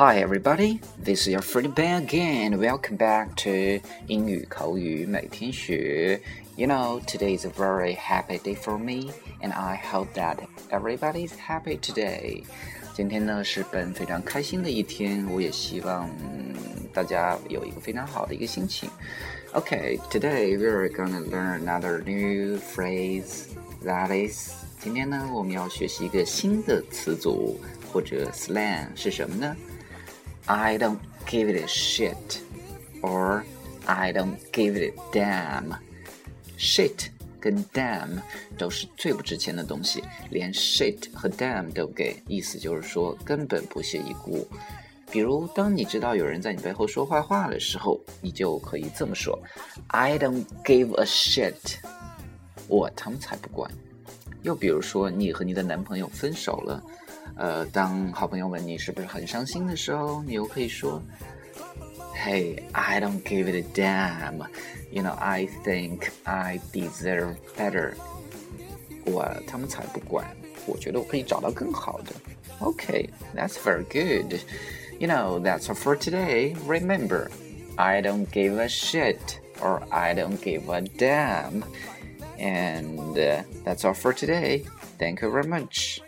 Hi everybody, this is your friend Ben again. Welcome back to 英语口语每天学。You know, today is a very happy day for me, and I hope that everybody is happy today. 今天呢是本非常开心的一天，我也希望大家有一个非常好的一个心情。Okay, today we're gonna learn another new phrase. That is，今天呢我们要学习一个新的词组或者 slang 是什么呢 ？I don't give it a shit, or I don't give it a damn. Shit 跟 damn 都是最不值钱的东西，连 shit 和 damn 都给，意思就是说根本不屑一顾。比如，当你知道有人在你背后说坏话的时候，你就可以这么说：I don't give a shit，我他妈才不管。又比如说，你和你的男朋友分手了。呃，当好朋友问你是不是很伤心的时候，你又可以说，Hey, I don't give it a damn. You know, I think I deserve better. 我他们才不管，我觉得我可以找到更好的。Okay, that's very good. You know, that's all for today. Remember, I don't give a shit or I don't give a damn. And uh, that's all for today. Thank you very much.